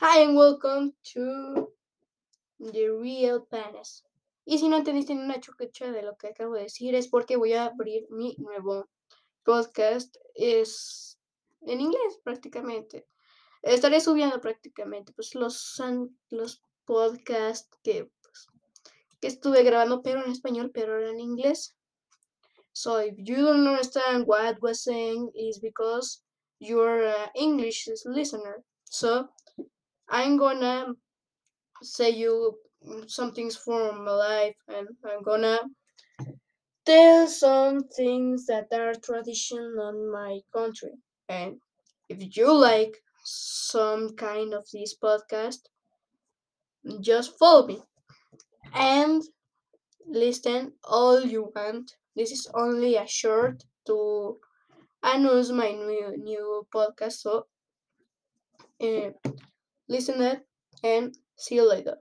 Hi and welcome to The Real Panes. Y si no entendiste ni una chucacha de lo que acabo de decir es porque voy a abrir mi nuevo podcast. Es en inglés prácticamente. Estaré subiendo prácticamente pues los, los podcasts que, pues, que estuve grabando pero en español pero ahora en inglés. So if you don't understand what was saying is because you're an English listener. So I'm gonna say you some things from my life and I'm gonna tell some things that are tradition on my country. And if you like some kind of this podcast, just follow me and listen all you want. This is only a short to announce my new, new podcast. So uh, listen it and see you later.